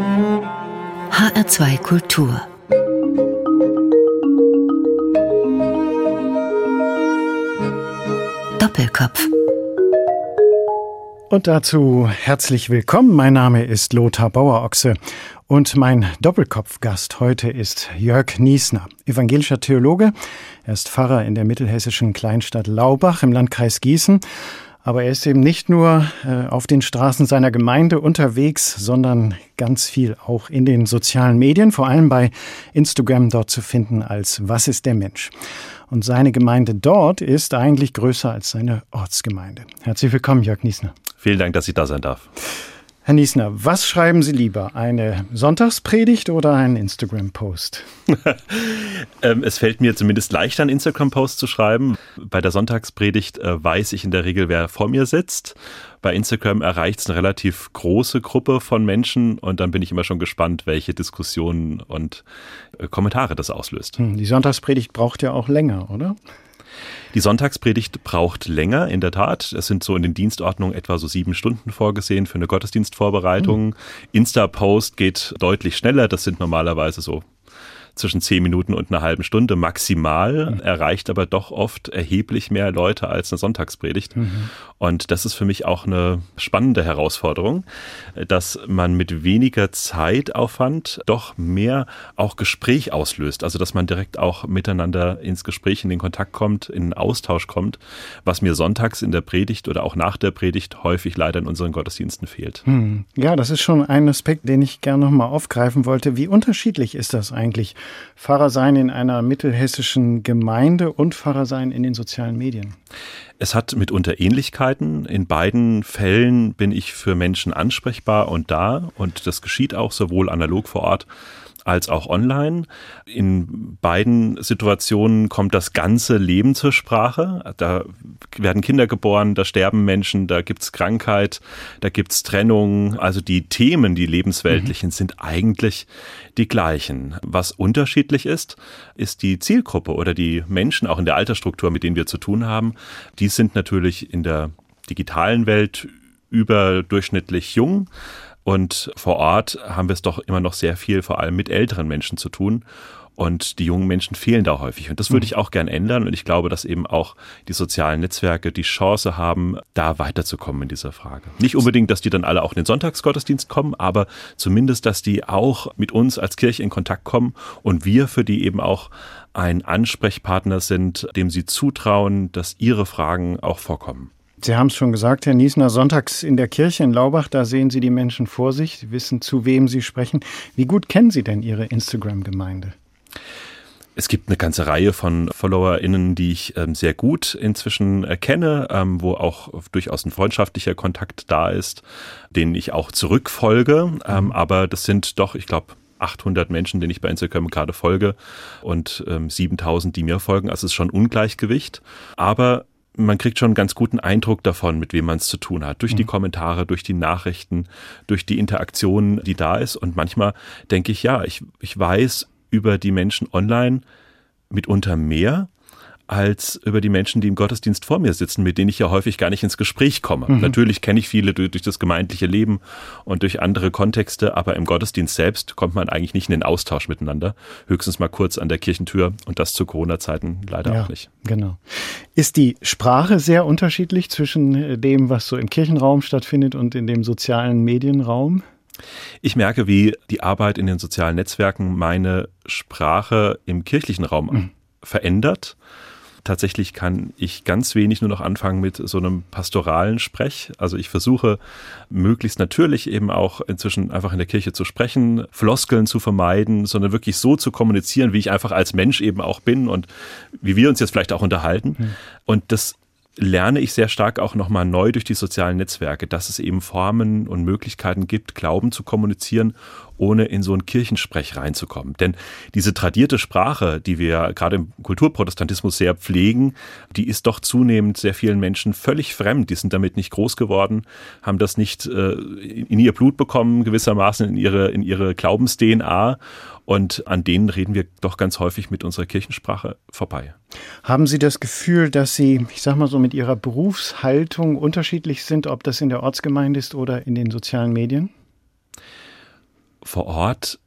HR2 Kultur Doppelkopf und dazu herzlich willkommen. Mein Name ist Lothar Bauerochse und mein Doppelkopfgast heute ist Jörg Niesner, evangelischer Theologe. Er ist Pfarrer in der mittelhessischen Kleinstadt Laubach im Landkreis Gießen. Aber er ist eben nicht nur äh, auf den Straßen seiner Gemeinde unterwegs, sondern ganz viel auch in den sozialen Medien, vor allem bei Instagram dort zu finden als Was ist der Mensch? Und seine Gemeinde dort ist eigentlich größer als seine Ortsgemeinde. Herzlich willkommen, Jörg Niesner. Vielen Dank, dass ich da sein darf. Herr Niesner, was schreiben Sie lieber? Eine Sonntagspredigt oder einen Instagram-Post? Ähm, es fällt mir zumindest leichter, einen Instagram-Post zu schreiben. Bei der Sonntagspredigt äh, weiß ich in der Regel, wer vor mir sitzt. Bei Instagram erreicht es eine relativ große Gruppe von Menschen und dann bin ich immer schon gespannt, welche Diskussionen und äh, Kommentare das auslöst. Hm, die Sonntagspredigt braucht ja auch länger, oder? Die Sonntagspredigt braucht länger, in der Tat. Es sind so in den Dienstordnungen etwa so sieben Stunden vorgesehen für eine Gottesdienstvorbereitung. Mhm. Insta-Post geht deutlich schneller. Das sind normalerweise so zwischen zehn Minuten und einer halben Stunde maximal, mhm. erreicht aber doch oft erheblich mehr Leute als eine Sonntagspredigt. Mhm. Und das ist für mich auch eine spannende Herausforderung, dass man mit weniger Zeitaufwand doch mehr auch Gespräch auslöst. Also dass man direkt auch miteinander ins Gespräch, in den Kontakt kommt, in den Austausch kommt, was mir sonntags in der Predigt oder auch nach der Predigt häufig leider in unseren Gottesdiensten fehlt. Hm. Ja, das ist schon ein Aspekt, den ich gerne nochmal aufgreifen wollte. Wie unterschiedlich ist das eigentlich? Pfarrer sein in einer mittelhessischen Gemeinde und Pfarrer sein in den sozialen Medien? Es hat mitunter Ähnlichkeiten. In beiden Fällen bin ich für Menschen ansprechbar und da. Und das geschieht auch sowohl analog vor Ort als auch online. In beiden Situationen kommt das ganze Leben zur Sprache. Da werden Kinder geboren, da sterben Menschen, da gibt's Krankheit, da gibt's Trennung. Also die Themen, die lebensweltlichen, mhm. sind eigentlich die gleichen. Was unterschiedlich ist, ist die Zielgruppe oder die Menschen auch in der Altersstruktur, mit denen wir zu tun haben. Die sind natürlich in der digitalen Welt überdurchschnittlich jung und vor Ort haben wir es doch immer noch sehr viel, vor allem mit älteren Menschen zu tun. Und die jungen Menschen fehlen da häufig. Und das würde ich auch gern ändern. Und ich glaube, dass eben auch die sozialen Netzwerke die Chance haben, da weiterzukommen in dieser Frage. Nicht unbedingt, dass die dann alle auch in den Sonntagsgottesdienst kommen, aber zumindest, dass die auch mit uns als Kirche in Kontakt kommen und wir für die eben auch ein Ansprechpartner sind, dem sie zutrauen, dass ihre Fragen auch vorkommen. Sie haben es schon gesagt, Herr Niesner, sonntags in der Kirche in Laubach, da sehen Sie die Menschen vor sich, Sie wissen, zu wem Sie sprechen. Wie gut kennen Sie denn Ihre Instagram-Gemeinde? Es gibt eine ganze Reihe von FollowerInnen, die ich ähm, sehr gut inzwischen erkenne, ähm, wo auch durchaus ein freundschaftlicher Kontakt da ist, denen ich auch zurückfolge. Ähm, mhm. aber das sind doch, ich glaube, 800 Menschen, denen ich bei Instagram gerade folge und ähm, 7000, die mir folgen. Also es ist schon Ungleichgewicht. Aber man kriegt schon einen ganz guten Eindruck davon, mit wem man es zu tun hat. Durch mhm. die Kommentare, durch die Nachrichten, durch die Interaktion, die da ist. Und manchmal denke ich, ja, ich, ich weiß über die Menschen online mitunter mehr als über die Menschen, die im Gottesdienst vor mir sitzen, mit denen ich ja häufig gar nicht ins Gespräch komme. Mhm. Natürlich kenne ich viele durch, durch, das gemeindliche Leben und durch andere Kontexte, aber im Gottesdienst selbst kommt man eigentlich nicht in den Austausch miteinander. Höchstens mal kurz an der Kirchentür und das zu Corona-Zeiten leider ja, auch nicht. Genau. Ist die Sprache sehr unterschiedlich zwischen äh, dem, was so im Kirchenraum stattfindet und in dem sozialen Medienraum? Ich merke, wie die Arbeit in den sozialen Netzwerken meine Sprache im kirchlichen Raum mhm. verändert Tatsächlich kann ich ganz wenig nur noch anfangen mit so einem pastoralen Sprech. Also ich versuche möglichst natürlich eben auch inzwischen einfach in der Kirche zu sprechen, Floskeln zu vermeiden, sondern wirklich so zu kommunizieren, wie ich einfach als Mensch eben auch bin und wie wir uns jetzt vielleicht auch unterhalten. Mhm. Und das lerne ich sehr stark auch nochmal neu durch die sozialen Netzwerke, dass es eben Formen und Möglichkeiten gibt, Glauben zu kommunizieren, ohne in so einen Kirchensprech reinzukommen. Denn diese tradierte Sprache, die wir gerade im Kulturprotestantismus sehr pflegen, die ist doch zunehmend sehr vielen Menschen völlig fremd. Die sind damit nicht groß geworden, haben das nicht äh, in ihr Blut bekommen, gewissermaßen in ihre, in ihre Glaubens-DNA und an denen reden wir doch ganz häufig mit unserer Kirchensprache vorbei. Haben Sie das Gefühl, dass Sie, ich sag mal so, mit Ihrer vor Ort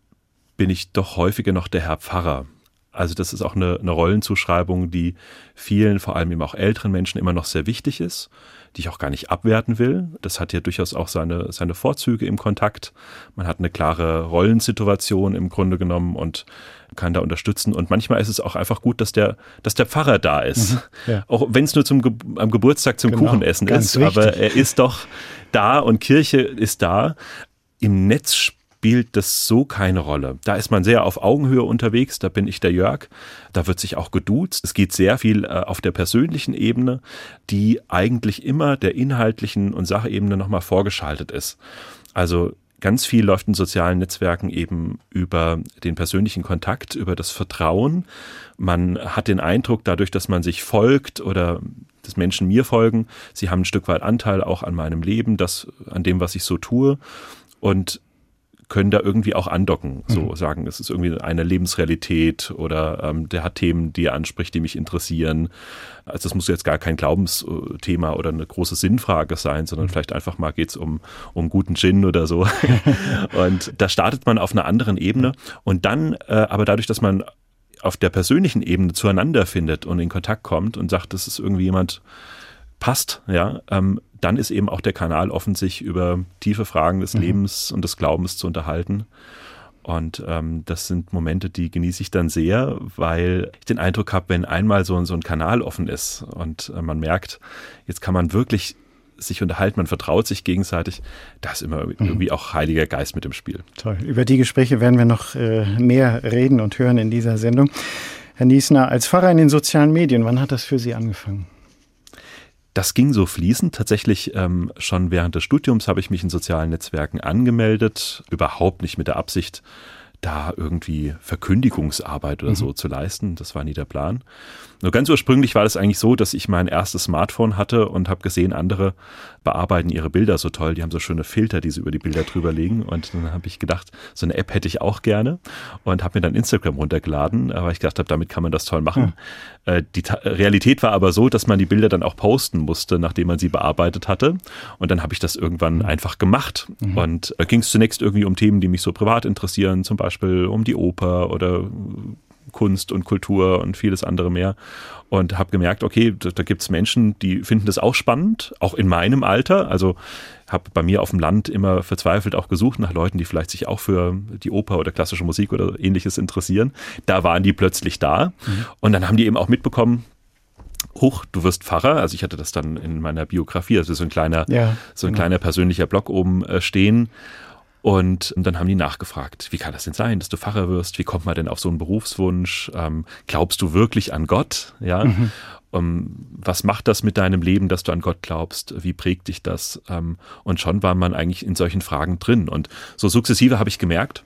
bin ich doch häufiger noch der Herr Pfarrer. Also das ist auch eine, eine Rollenzuschreibung, die vielen, vor allem eben auch älteren Menschen immer noch sehr wichtig ist, die ich auch gar nicht abwerten will. Das hat ja durchaus auch seine, seine Vorzüge im Kontakt. Man hat eine klare Rollensituation im Grunde genommen und kann da unterstützen. Und manchmal ist es auch einfach gut, dass der, dass der Pfarrer da ist. Mhm, ja. Auch wenn es nur zum Ge am Geburtstag zum genau, Kuchenessen ist. Wichtig. Aber er ist doch da und Kirche ist da. Im Netz spielt das so keine Rolle. Da ist man sehr auf Augenhöhe unterwegs, da bin ich der Jörg, da wird sich auch geduzt. Es geht sehr viel äh, auf der persönlichen Ebene, die eigentlich immer der inhaltlichen und Sachebene nochmal vorgeschaltet ist. Also ganz viel läuft in sozialen Netzwerken eben über den persönlichen Kontakt, über das Vertrauen. Man hat den Eindruck, dadurch, dass man sich folgt oder dass Menschen mir folgen, sie haben ein Stück weit Anteil auch an meinem Leben, das, an dem, was ich so tue. Und können da irgendwie auch andocken, so mhm. sagen, es ist irgendwie eine Lebensrealität oder ähm, der hat Themen, die er anspricht, die mich interessieren. Also das muss jetzt gar kein Glaubensthema oder eine große Sinnfrage sein, sondern mhm. vielleicht einfach mal geht's um, um guten Gin oder so. und da startet man auf einer anderen Ebene und dann, äh, aber dadurch, dass man auf der persönlichen Ebene zueinander findet und in Kontakt kommt und sagt, das ist irgendwie jemand, passt, ja, ähm, dann ist eben auch der Kanal offen, sich über tiefe Fragen des mhm. Lebens und des Glaubens zu unterhalten. Und ähm, das sind Momente, die genieße ich dann sehr, weil ich den Eindruck habe, wenn einmal so, so ein Kanal offen ist und äh, man merkt, jetzt kann man wirklich sich unterhalten, man vertraut sich gegenseitig, da ist immer mhm. irgendwie auch Heiliger Geist mit im Spiel. Toll. Über die Gespräche werden wir noch äh, mehr reden und hören in dieser Sendung. Herr Niesner, als Pfarrer in den sozialen Medien, wann hat das für Sie angefangen? Das ging so fließend. Tatsächlich ähm, schon während des Studiums habe ich mich in sozialen Netzwerken angemeldet, überhaupt nicht mit der Absicht, da irgendwie Verkündigungsarbeit oder mhm. so zu leisten. Das war nie der Plan. Nur ganz ursprünglich war das eigentlich so, dass ich mein erstes Smartphone hatte und habe gesehen, andere bearbeiten ihre Bilder so toll. Die haben so schöne Filter, die sie über die Bilder drüber legen. Und dann habe ich gedacht, so eine App hätte ich auch gerne und habe mir dann Instagram runtergeladen, weil ich gedacht habe, damit kann man das toll machen. Ja. Äh, die Ta Realität war aber so, dass man die Bilder dann auch posten musste, nachdem man sie bearbeitet hatte. Und dann habe ich das irgendwann mhm. einfach gemacht. Mhm. Und äh, ging es zunächst irgendwie um Themen, die mich so privat interessieren, zum Beispiel um die Oper oder Kunst und Kultur und vieles andere mehr. Und habe gemerkt, okay, da, da gibt es Menschen, die finden das auch spannend, auch in meinem Alter. Also habe bei mir auf dem Land immer verzweifelt auch gesucht nach Leuten, die vielleicht sich auch für die Oper oder klassische Musik oder ähnliches interessieren. Da waren die plötzlich da. Mhm. Und dann haben die eben auch mitbekommen, Huch, du wirst Pfarrer. Also ich hatte das dann in meiner Biografie, also so ein kleiner, ja, so ein genau. kleiner persönlicher Blog oben äh, stehen. Und dann haben die nachgefragt, wie kann das denn sein, dass du Pfarrer wirst? Wie kommt man denn auf so einen Berufswunsch? Ähm, glaubst du wirklich an Gott? Ja. Mhm. Um, ähm, was macht das mit deinem Leben, dass du an Gott glaubst? Wie prägt dich das? Um, ähm, und schon war man eigentlich in solchen Fragen drin. Und so sukzessive habe ich gemerkt,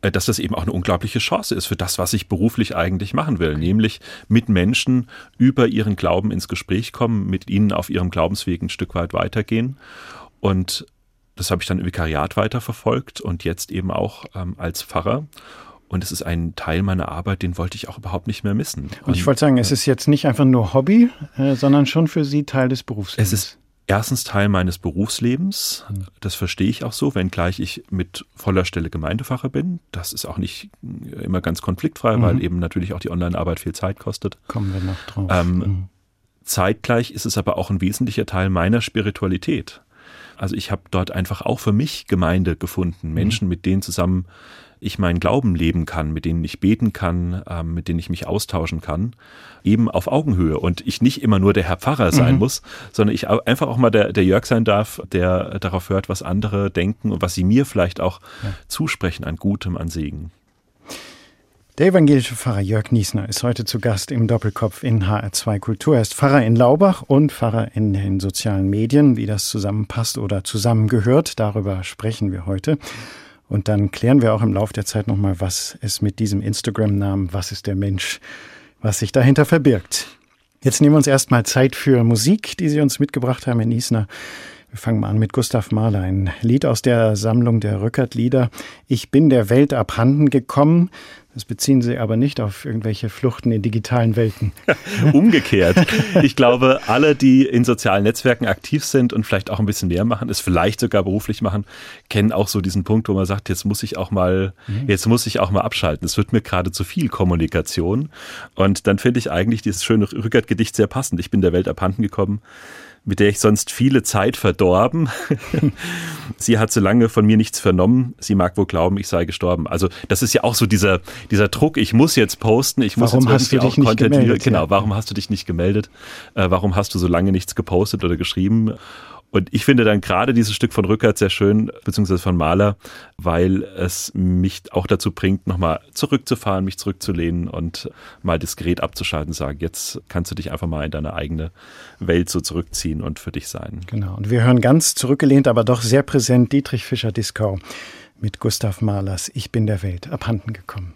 äh, dass das eben auch eine unglaubliche Chance ist für das, was ich beruflich eigentlich machen will, nämlich mit Menschen über ihren Glauben ins Gespräch kommen, mit ihnen auf ihrem Glaubensweg ein Stück weit weitergehen und das habe ich dann im Vikariat weiterverfolgt und jetzt eben auch ähm, als Pfarrer. Und es ist ein Teil meiner Arbeit, den wollte ich auch überhaupt nicht mehr missen. Und, und ich wollte sagen, es ist jetzt nicht einfach nur Hobby, äh, sondern schon für Sie Teil des Berufslebens. Es ist erstens Teil meines Berufslebens. Hm. Das verstehe ich auch so, wenngleich ich mit voller Stelle Gemeindefacher bin. Das ist auch nicht immer ganz konfliktfrei, mhm. weil eben natürlich auch die Online-Arbeit viel Zeit kostet. Kommen wir noch drauf. Ähm, mhm. Zeitgleich ist es aber auch ein wesentlicher Teil meiner Spiritualität. Also ich habe dort einfach auch für mich Gemeinde gefunden, Menschen, mhm. mit denen zusammen ich meinen Glauben leben kann, mit denen ich beten kann, ähm, mit denen ich mich austauschen kann, eben auf Augenhöhe und ich nicht immer nur der Herr Pfarrer sein mhm. muss, sondern ich einfach auch mal der, der Jörg sein darf, der darauf hört, was andere denken und was sie mir vielleicht auch ja. zusprechen an Gutem, an Segen. Der evangelische Pfarrer Jörg Niesner ist heute zu Gast im Doppelkopf in HR2 Kultur. Er ist Pfarrer in Laubach und Pfarrer in den sozialen Medien. Wie das zusammenpasst oder zusammengehört, darüber sprechen wir heute. Und dann klären wir auch im Laufe der Zeit nochmal, was es mit diesem Instagram-Namen, was ist der Mensch, was sich dahinter verbirgt. Jetzt nehmen wir uns erstmal Zeit für Musik, die Sie uns mitgebracht haben, Herr Niesner. Wir fangen mal an mit Gustav Mahler, ein Lied aus der Sammlung der Rückert-Lieder. Ich bin der Welt abhanden gekommen. Das beziehen Sie aber nicht auf irgendwelche Fluchten in digitalen Welten. Umgekehrt. Ich glaube, alle, die in sozialen Netzwerken aktiv sind und vielleicht auch ein bisschen mehr machen, es vielleicht sogar beruflich machen, kennen auch so diesen Punkt, wo man sagt, jetzt muss ich auch mal, mhm. jetzt muss ich auch mal abschalten. Es wird mir gerade zu viel Kommunikation. Und dann finde ich eigentlich dieses schöne Rückert-Gedicht sehr passend. Ich bin der Welt abhanden gekommen mit der ich sonst viele Zeit verdorben. sie hat so lange von mir nichts vernommen. Sie mag wohl glauben, ich sei gestorben. Also das ist ja auch so dieser, dieser Druck, ich muss jetzt posten, ich muss warum jetzt irgendwie auch Content. Gemeldet, genau, ja. warum hast du dich nicht gemeldet? Äh, warum hast du so lange nichts gepostet oder geschrieben? Und ich finde dann gerade dieses Stück von Rückert sehr schön, beziehungsweise von Mahler, weil es mich auch dazu bringt, nochmal zurückzufahren, mich zurückzulehnen und mal das Gerät abzuschalten, sagen, jetzt kannst du dich einfach mal in deine eigene Welt so zurückziehen und für dich sein. Genau. Und wir hören ganz zurückgelehnt, aber doch sehr präsent Dietrich Fischer-Dieskau mit Gustav Mahlers Ich bin der Welt abhanden gekommen.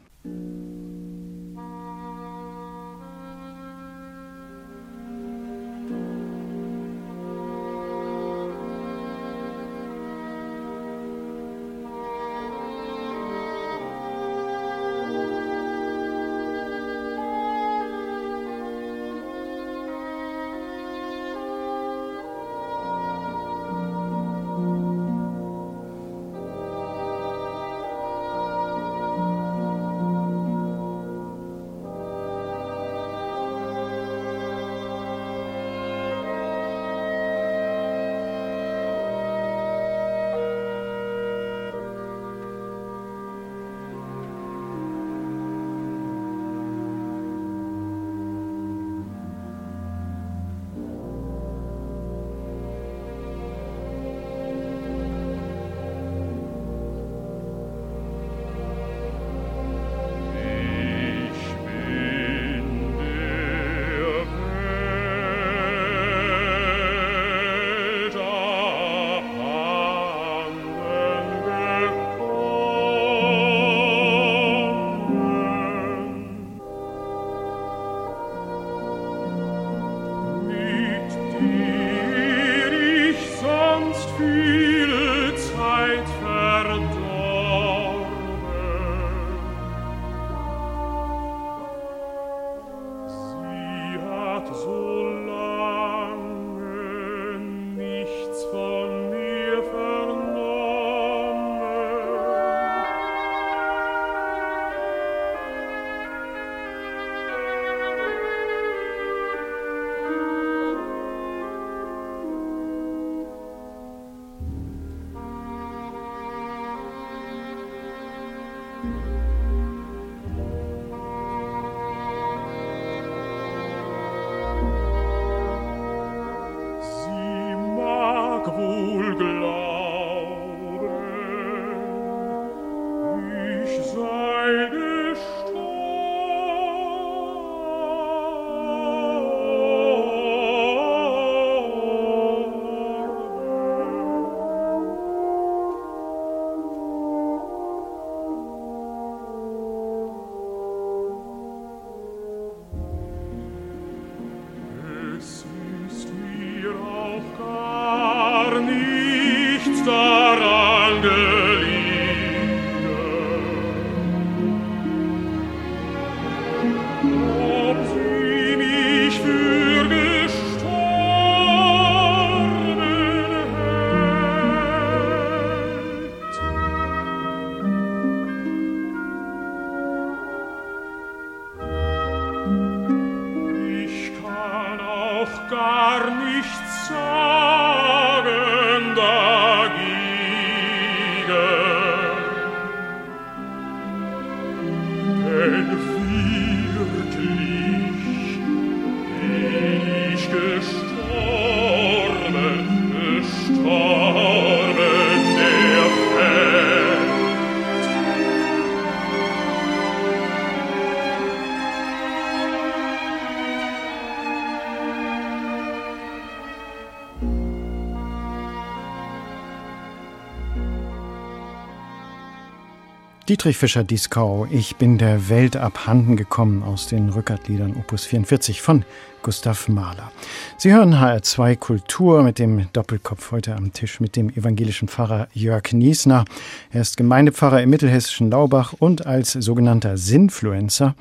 Dietrich Fischer-Dieskau, ich bin der Welt abhanden gekommen aus den Rückertliedern Opus 44 von Gustav Mahler. Sie hören HR2 Kultur mit dem Doppelkopf heute am Tisch mit dem evangelischen Pfarrer Jörg Niesner. Er ist Gemeindepfarrer im mittelhessischen Laubach und als sogenannter Sinfluencer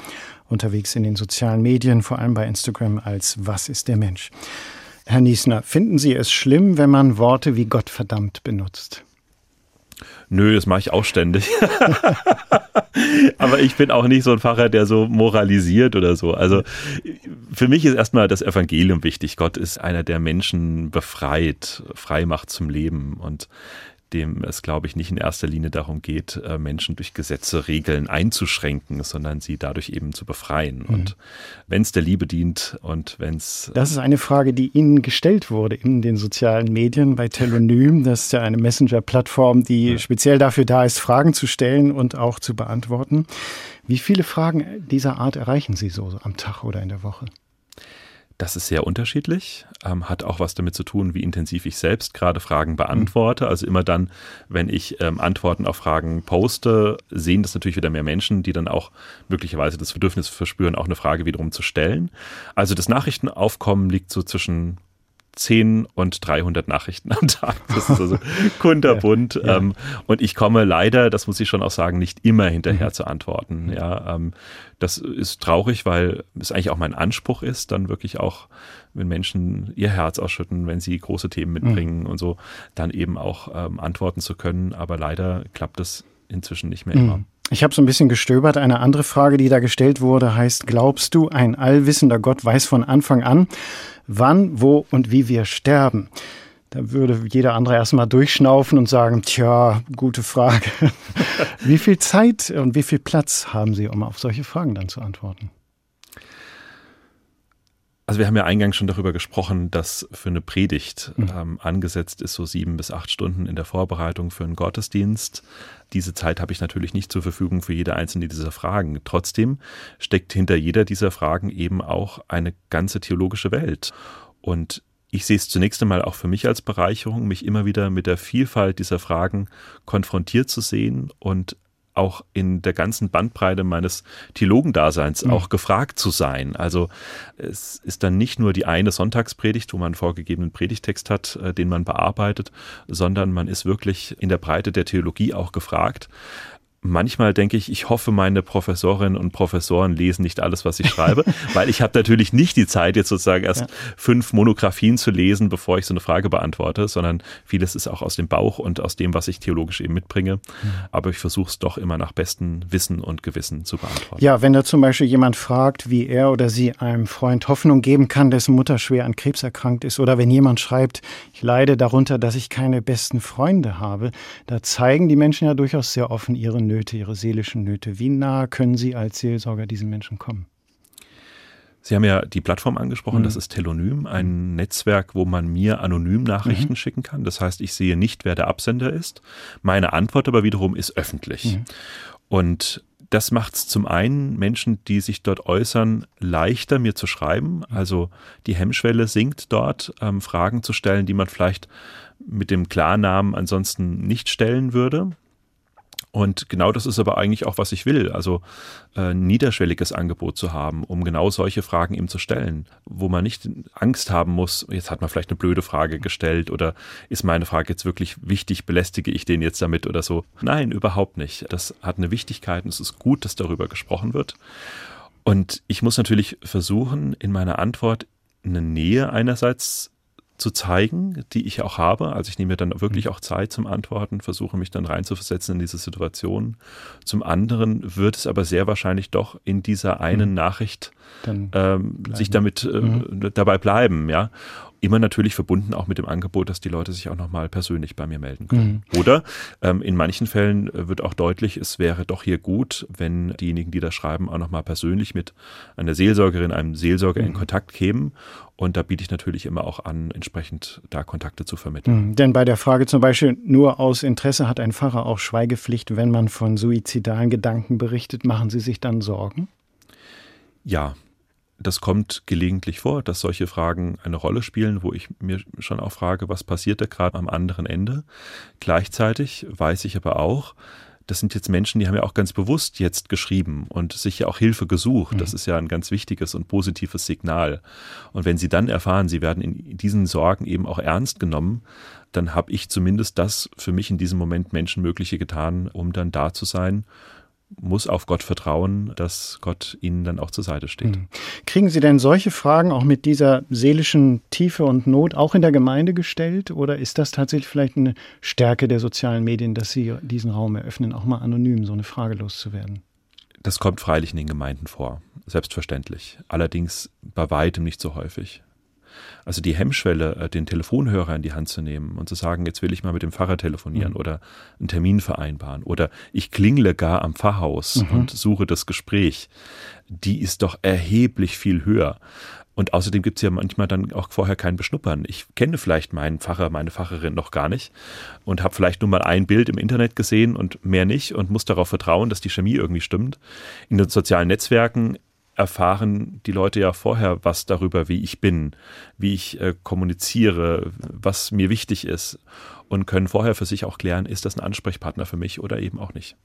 unterwegs in den sozialen Medien, vor allem bei Instagram als Was ist der Mensch? Herr Niesner, finden Sie es schlimm, wenn man Worte wie Gott verdammt benutzt? Nö, das mache ich auch ständig. Aber ich bin auch nicht so ein Pfarrer, der so moralisiert oder so. Also für mich ist erstmal das Evangelium wichtig. Gott ist einer, der Menschen befreit, frei macht zum Leben. Und dem es, glaube ich, nicht in erster Linie darum geht, äh, Menschen durch Gesetze, Regeln einzuschränken, sondern sie dadurch eben zu befreien. Mhm. Und wenn es der Liebe dient und wenn es. Das ist eine Frage, die Ihnen gestellt wurde in den sozialen Medien bei Telonym. Das ist ja eine Messenger-Plattform, die ja. speziell dafür da ist, Fragen zu stellen und auch zu beantworten. Wie viele Fragen dieser Art erreichen Sie so am Tag oder in der Woche? Das ist sehr unterschiedlich, ähm, hat auch was damit zu tun, wie intensiv ich selbst gerade Fragen beantworte. Also immer dann, wenn ich ähm, Antworten auf Fragen poste, sehen das natürlich wieder mehr Menschen, die dann auch möglicherweise das Bedürfnis verspüren, auch eine Frage wiederum zu stellen. Also das Nachrichtenaufkommen liegt so zwischen 10 und 300 Nachrichten am Tag. Das ist also kunterbunt. ja, ja. Ähm, und ich komme leider, das muss ich schon auch sagen, nicht immer hinterher mhm. zu antworten. Mhm. Ja, ähm, das ist traurig, weil es eigentlich auch mein Anspruch ist, dann wirklich auch, wenn Menschen ihr Herz ausschütten, wenn sie große Themen mitbringen mhm. und so, dann eben auch ähm, antworten zu können. Aber leider klappt es inzwischen nicht mehr mhm. immer. Ich habe so ein bisschen gestöbert. Eine andere Frage, die da gestellt wurde, heißt, glaubst du, ein allwissender Gott weiß von Anfang an, wann, wo und wie wir sterben? Da würde jeder andere erstmal durchschnaufen und sagen, tja, gute Frage. wie viel Zeit und wie viel Platz haben Sie, um auf solche Fragen dann zu antworten? Also wir haben ja eingangs schon darüber gesprochen, dass für eine Predigt mhm. ähm, angesetzt ist so sieben bis acht Stunden in der Vorbereitung für einen Gottesdienst. Diese Zeit habe ich natürlich nicht zur Verfügung für jede einzelne dieser Fragen. Trotzdem steckt hinter jeder dieser Fragen eben auch eine ganze theologische Welt. Und ich sehe es zunächst einmal auch für mich als Bereicherung, mich immer wieder mit der Vielfalt dieser Fragen konfrontiert zu sehen und auch in der ganzen Bandbreite meines Theologendaseins mhm. auch gefragt zu sein. Also es ist dann nicht nur die eine Sonntagspredigt, wo man einen vorgegebenen Predigtext hat, äh, den man bearbeitet, sondern man ist wirklich in der Breite der Theologie auch gefragt manchmal denke ich, ich hoffe, meine Professorinnen und Professoren lesen nicht alles, was ich schreibe, weil ich habe natürlich nicht die Zeit, jetzt sozusagen erst ja. fünf Monographien zu lesen, bevor ich so eine Frage beantworte, sondern vieles ist auch aus dem Bauch und aus dem, was ich theologisch eben mitbringe. Mhm. Aber ich versuche es doch immer nach bestem Wissen und Gewissen zu beantworten. Ja, wenn da zum Beispiel jemand fragt, wie er oder sie einem Freund Hoffnung geben kann, dessen Mutter schwer an Krebs erkrankt ist, oder wenn jemand schreibt, ich leide darunter, dass ich keine besten Freunde habe, da zeigen die Menschen ja durchaus sehr offen ihre Nöte, ihre seelischen Nöte. Wie nah können Sie als Seelsorger diesen Menschen kommen? Sie haben ja die Plattform angesprochen, mhm. das ist Telonym, ein Netzwerk, wo man mir anonym Nachrichten mhm. schicken kann. Das heißt, ich sehe nicht, wer der Absender ist. Meine Antwort aber wiederum ist öffentlich. Mhm. Und das macht es zum einen Menschen, die sich dort äußern, leichter mir zu schreiben. Also die Hemmschwelle sinkt dort, ähm, Fragen zu stellen, die man vielleicht mit dem Klarnamen ansonsten nicht stellen würde. Und genau das ist aber eigentlich auch, was ich will. Also äh, ein niederschwelliges Angebot zu haben, um genau solche Fragen eben zu stellen, wo man nicht Angst haben muss, jetzt hat man vielleicht eine blöde Frage gestellt oder ist meine Frage jetzt wirklich wichtig, belästige ich den jetzt damit oder so. Nein, überhaupt nicht. Das hat eine Wichtigkeit und es ist gut, dass darüber gesprochen wird. Und ich muss natürlich versuchen, in meiner Antwort eine Nähe einerseits zu zeigen, die ich auch habe. Also ich nehme mir dann wirklich auch Zeit zum Antworten, versuche mich dann reinzuversetzen in diese Situation. Zum anderen wird es aber sehr wahrscheinlich doch in dieser einen mhm. Nachricht ähm, sich damit äh, mhm. dabei bleiben, ja immer natürlich verbunden auch mit dem Angebot, dass die Leute sich auch nochmal persönlich bei mir melden können. Mhm. Oder ähm, in manchen Fällen äh, wird auch deutlich, es wäre doch hier gut, wenn diejenigen, die da schreiben, auch nochmal persönlich mit einer Seelsorgerin, einem Seelsorger mhm. in Kontakt kämen. Und da biete ich natürlich immer auch an, entsprechend da Kontakte zu vermitteln. Mhm. Denn bei der Frage zum Beispiel, nur aus Interesse hat ein Pfarrer auch Schweigepflicht, wenn man von suizidalen Gedanken berichtet, machen Sie sich dann Sorgen? Ja, das kommt gelegentlich vor, dass solche Fragen eine Rolle spielen, wo ich mir schon auch frage, was passiert da gerade am anderen Ende. Gleichzeitig weiß ich aber auch, das sind jetzt Menschen, die haben ja auch ganz bewusst jetzt geschrieben und sich ja auch Hilfe gesucht. Das mhm. ist ja ein ganz wichtiges und positives Signal. Und wenn sie dann erfahren, sie werden in diesen Sorgen eben auch ernst genommen, dann habe ich zumindest das für mich in diesem Moment Menschenmögliche getan, um dann da zu sein muss auf Gott vertrauen, dass Gott ihnen dann auch zur Seite steht. Mhm. Kriegen Sie denn solche Fragen auch mit dieser seelischen Tiefe und Not auch in der Gemeinde gestellt? Oder ist das tatsächlich vielleicht eine Stärke der sozialen Medien, dass Sie diesen Raum eröffnen, auch mal anonym so eine Frage loszuwerden? Das kommt freilich in den Gemeinden vor, selbstverständlich. Allerdings bei weitem nicht so häufig. Also die Hemmschwelle, äh, den Telefonhörer in die Hand zu nehmen und zu sagen, jetzt will ich mal mit dem Pfarrer telefonieren mhm. oder einen Termin vereinbaren oder ich klingle gar am Pfarrhaus mhm. und suche das Gespräch, die ist doch erheblich viel höher. Und außerdem gibt es ja manchmal dann auch vorher kein Beschnuppern. Ich kenne vielleicht meinen Pfarrer, meine Pfarrerin noch gar nicht und habe vielleicht nur mal ein Bild im Internet gesehen und mehr nicht und muss darauf vertrauen, dass die Chemie irgendwie stimmt. In den sozialen Netzwerken erfahren die Leute ja vorher was darüber, wie ich bin, wie ich äh, kommuniziere, was mir wichtig ist und können vorher für sich auch klären, ist das ein Ansprechpartner für mich oder eben auch nicht.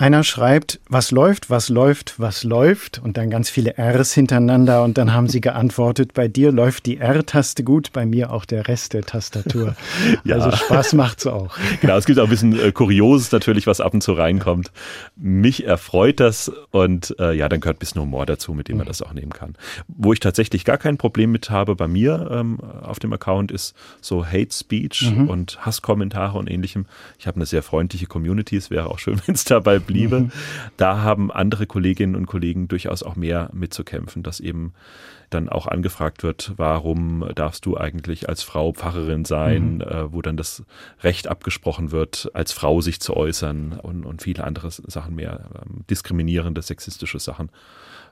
Einer schreibt, was läuft, was läuft, was läuft und dann ganz viele Rs hintereinander und dann haben sie geantwortet, bei dir läuft die R-Taste gut, bei mir auch der Rest der Tastatur. ja. Also Spaß macht's auch. Genau, es gibt auch ein bisschen äh, Kurioses natürlich, was ab und zu reinkommt. Mich erfreut das und äh, ja, dann gehört ein bisschen Humor dazu, mit dem man mhm. das auch nehmen kann. Wo ich tatsächlich gar kein Problem mit habe bei mir ähm, auf dem Account ist so Hate Speech mhm. und Hasskommentare und ähnlichem. Ich habe eine sehr freundliche Community, es wäre auch schön, wenn es dabei bliebe. Mhm. Da haben andere Kolleginnen und Kollegen durchaus auch mehr mitzukämpfen, dass eben dann auch angefragt wird, warum darfst du eigentlich als Frau Pfarrerin sein, mhm. äh, wo dann das Recht abgesprochen wird, als Frau sich zu äußern und, und viele andere Sachen mehr, ähm, diskriminierende, sexistische Sachen.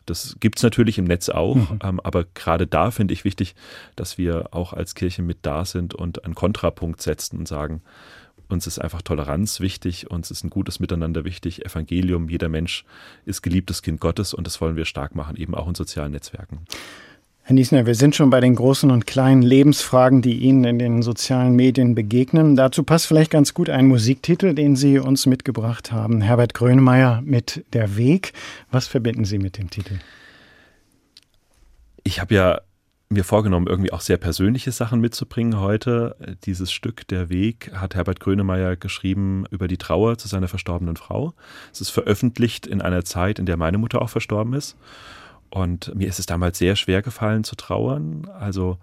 Das gibt es natürlich im Netz auch, mhm. ähm, aber gerade da finde ich wichtig, dass wir auch als Kirche mit da sind und einen Kontrapunkt setzen und sagen, uns ist einfach Toleranz wichtig, uns ist ein gutes Miteinander wichtig, Evangelium, jeder Mensch ist geliebtes Kind Gottes und das wollen wir stark machen, eben auch in sozialen Netzwerken. Herr Niesner, wir sind schon bei den großen und kleinen Lebensfragen, die Ihnen in den sozialen Medien begegnen. Dazu passt vielleicht ganz gut ein Musiktitel, den Sie uns mitgebracht haben. Herbert Grönemeyer mit Der Weg. Was verbinden Sie mit dem Titel? Ich habe ja mir vorgenommen, irgendwie auch sehr persönliche Sachen mitzubringen heute. Dieses Stück Der Weg hat Herbert Grönemeyer geschrieben über die Trauer zu seiner verstorbenen Frau. Es ist veröffentlicht in einer Zeit, in der meine Mutter auch verstorben ist. Und mir ist es damals sehr schwer gefallen zu trauern, also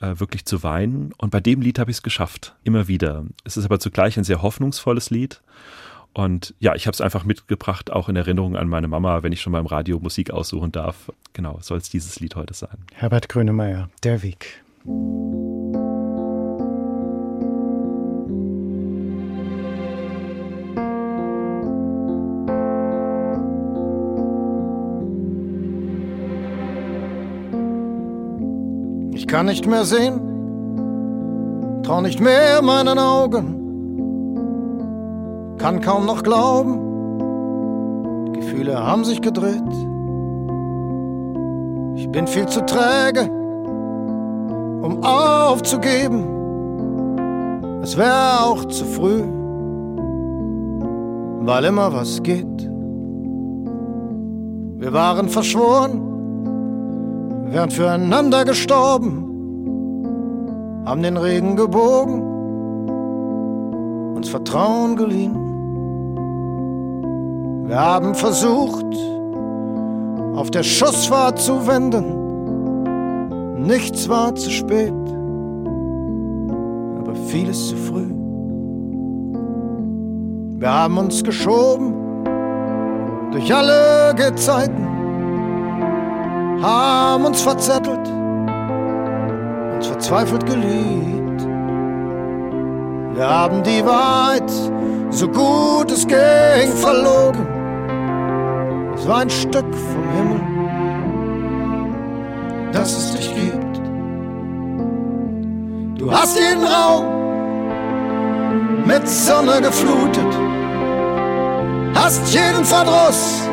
äh, wirklich zu weinen. Und bei dem Lied habe ich es geschafft, immer wieder. Es ist aber zugleich ein sehr hoffnungsvolles Lied. Und ja, ich habe es einfach mitgebracht, auch in Erinnerung an meine Mama, wenn ich schon mal im Radio Musik aussuchen darf. Genau, soll es dieses Lied heute sein. Herbert Grönemeyer, Der Weg. Ich kann nicht mehr sehen, trau nicht mehr meinen Augen kann kaum noch glauben, die Gefühle haben sich gedreht. Ich bin viel zu träge, um aufzugeben. Es wäre auch zu früh, weil immer was geht. Wir waren verschworen, wären füreinander gestorben, haben den Regen gebogen, uns Vertrauen geliehen. Wir haben versucht, auf der Schussfahrt zu wenden. Nichts war zu spät, aber vieles zu früh. Wir haben uns geschoben durch alle Gezeiten, haben uns verzettelt, uns verzweifelt geliebt. Wir haben die Wahrheit so gut es ging verlogen es war ein Stück vom Himmel, das es dich gibt. Du hast jeden Raum mit Sonne geflutet, hast jeden Verdruss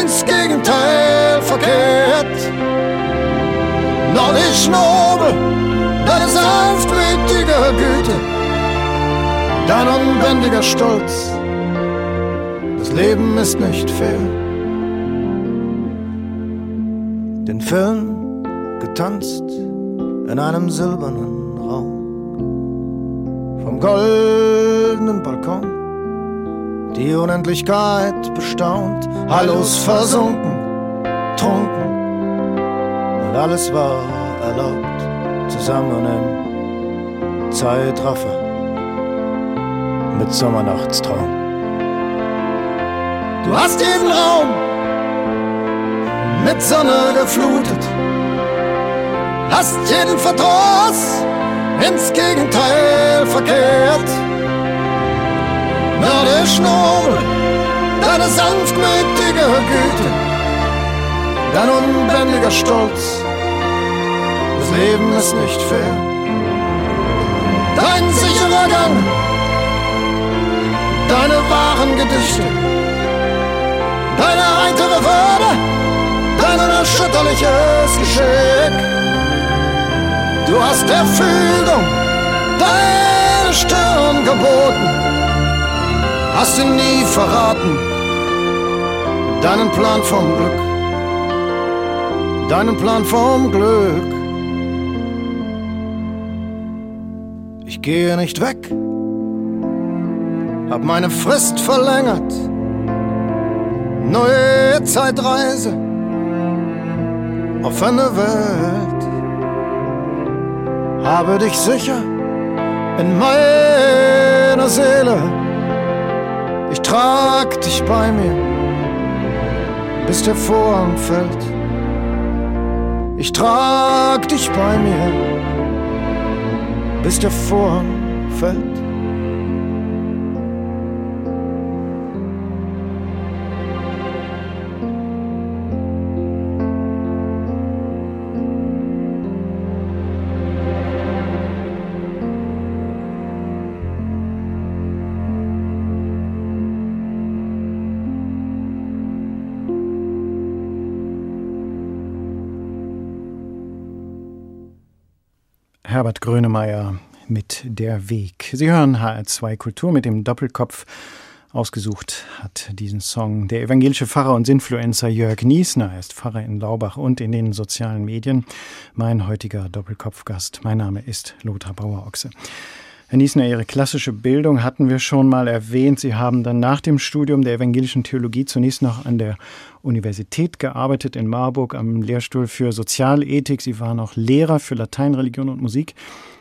ins Gegenteil verkehrt. Noch nicht nobel, deine sanftmütige Güte, dein unbändiger Stolz. Das Leben ist nicht fair. Den Film getanzt in einem silbernen Raum. Vom goldenen Balkon. Die Unendlichkeit bestaunt, Hallos versunken, trunken. Und alles war erlaubt, zusammen im Zeitraffer mit Sommernachtstraum. Du hast den Raum mit Sonne geflutet, hast jeden Verdruss ins Gegenteil verkehrt. Mördisch nobel, deine sanftmütige Güte, dein unbändiger Stolz. Das Leben ist nicht fair. Dein sicherer Gang, deine wahren Gedichte, deine heitere Würde, dein unerschütterliches Geschick. Du hast der Fügung deine Stirn geboten, hast ihn nie verraten, deinen Plan vom Glück, deinen Plan vom Glück. Ich gehe nicht weg, hab meine Frist verlängert, neue Zeitreise, offene Welt habe dich sicher in meiner Seele. Ich trag dich bei mir, bis der Vorhang fällt. Ich trag dich bei mir, bis der Vorhang fällt. Grönemeyer mit Der Weg. Sie hören HR2 Kultur mit dem Doppelkopf. Ausgesucht hat diesen Song der evangelische Pfarrer und Sinfluencer Jörg Niesner. Er ist Pfarrer in Laubach und in den sozialen Medien. Mein heutiger Doppelkopfgast. Mein Name ist Lothar Bauer-Ochse. Herr Niesner, Ihre klassische Bildung hatten wir schon mal erwähnt. Sie haben dann nach dem Studium der evangelischen Theologie zunächst noch an der Universität gearbeitet in Marburg am Lehrstuhl für Sozialethik. Sie waren auch Lehrer für Latein, Religion und Musik.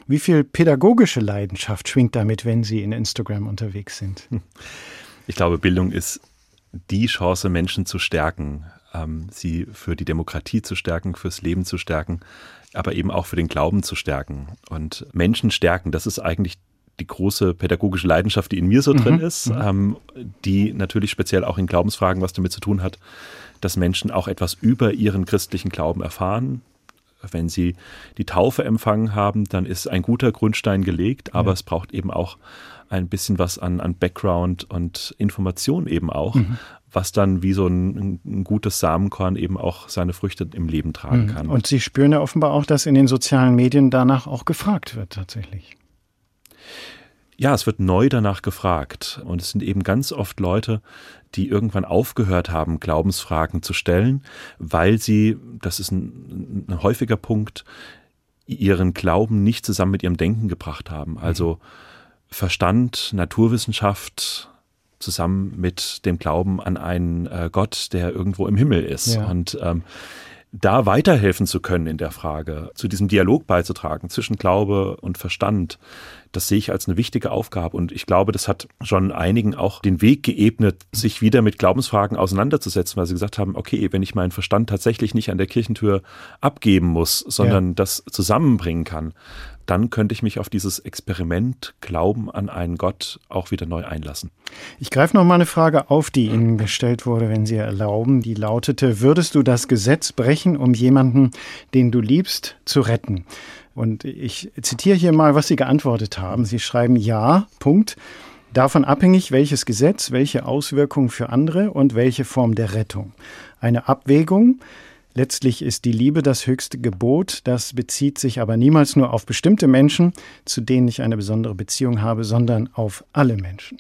Wie viel pädagogische Leidenschaft schwingt damit, wenn Sie in Instagram unterwegs sind? Ich glaube, Bildung ist die Chance, Menschen zu stärken, ähm, sie für die Demokratie zu stärken, fürs Leben zu stärken aber eben auch für den Glauben zu stärken. Und Menschen stärken, das ist eigentlich die große pädagogische Leidenschaft, die in mir so drin mhm. ist, mhm. ähm, die natürlich speziell auch in Glaubensfragen was damit zu tun hat, dass Menschen auch etwas über ihren christlichen Glauben erfahren. Wenn sie die Taufe empfangen haben, dann ist ein guter Grundstein gelegt, aber ja. es braucht eben auch ein bisschen was an, an Background und Information eben auch, mhm was dann wie so ein, ein, gutes Samenkorn eben auch seine Früchte im Leben tragen mhm. kann. Und Sie spüren ja offenbar auch, dass in den sozialen Medien danach auch gefragt wird tatsächlich. Ja, es wird neu danach gefragt. Und es sind eben ganz oft Leute, die irgendwann aufgehört haben, Glaubensfragen zu stellen, weil sie, das ist ein, ein häufiger Punkt, ihren Glauben nicht zusammen mit ihrem Denken gebracht haben. Also Verstand, Naturwissenschaft, zusammen mit dem Glauben an einen äh, Gott, der irgendwo im Himmel ist. Ja. Und ähm, da weiterhelfen zu können in der Frage, zu diesem Dialog beizutragen zwischen Glaube und Verstand, das sehe ich als eine wichtige Aufgabe. Und ich glaube, das hat schon einigen auch den Weg geebnet, sich wieder mit Glaubensfragen auseinanderzusetzen, weil sie gesagt haben, okay, wenn ich meinen Verstand tatsächlich nicht an der Kirchentür abgeben muss, sondern ja. das zusammenbringen kann, dann könnte ich mich auf dieses Experiment Glauben an einen Gott auch wieder neu einlassen. Ich greife noch mal eine Frage auf, die Ihnen gestellt wurde, wenn Sie erlauben. Die lautete: Würdest du das Gesetz brechen, um jemanden, den du liebst, zu retten? Und ich zitiere hier mal, was Sie geantwortet haben. Sie schreiben Ja, Punkt. Davon abhängig, welches Gesetz, welche Auswirkungen für andere und welche Form der Rettung. Eine Abwägung, Letztlich ist die Liebe das höchste Gebot, das bezieht sich aber niemals nur auf bestimmte Menschen, zu denen ich eine besondere Beziehung habe, sondern auf alle Menschen.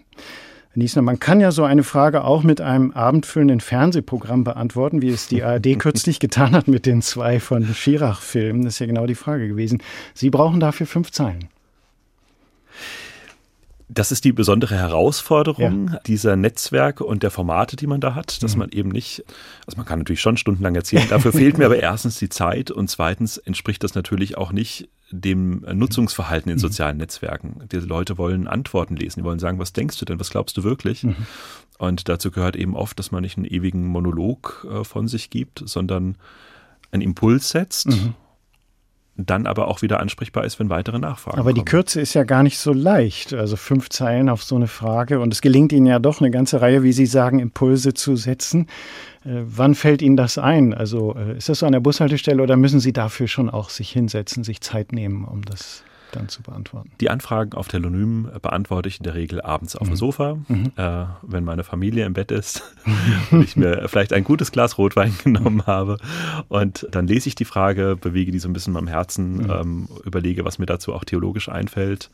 Niesner, man kann ja so eine Frage auch mit einem abendfüllenden Fernsehprogramm beantworten, wie es die ARD kürzlich getan hat mit den zwei von Schirach-Filmen. Das ist ja genau die Frage gewesen. Sie brauchen dafür fünf Zeilen. Das ist die besondere Herausforderung ja. dieser Netzwerke und der Formate, die man da hat, dass mhm. man eben nicht, also man kann natürlich schon stundenlang erzählen, dafür fehlt mir aber erstens die Zeit und zweitens entspricht das natürlich auch nicht dem Nutzungsverhalten in mhm. sozialen Netzwerken. Die Leute wollen Antworten lesen, die wollen sagen, was denkst du denn, was glaubst du wirklich? Mhm. Und dazu gehört eben oft, dass man nicht einen ewigen Monolog äh, von sich gibt, sondern einen Impuls setzt mhm dann aber auch wieder ansprechbar ist, wenn weitere Nachfragen Aber die Kürze ist ja gar nicht so leicht. Also fünf Zeilen auf so eine Frage. Und es gelingt Ihnen ja doch eine ganze Reihe, wie Sie sagen, Impulse zu setzen. Äh, wann fällt Ihnen das ein? Also äh, ist das so an der Bushaltestelle oder müssen Sie dafür schon auch sich hinsetzen, sich Zeit nehmen, um das dann zu beantworten? Die Anfragen auf Telonym beantworte ich in der Regel abends auf mhm. dem Sofa, mhm. äh, wenn meine Familie im Bett ist und ich mir vielleicht ein gutes Glas Rotwein genommen habe. Und dann lese ich die Frage, bewege die so ein bisschen am Herzen, mhm. ähm, überlege, was mir dazu auch theologisch einfällt.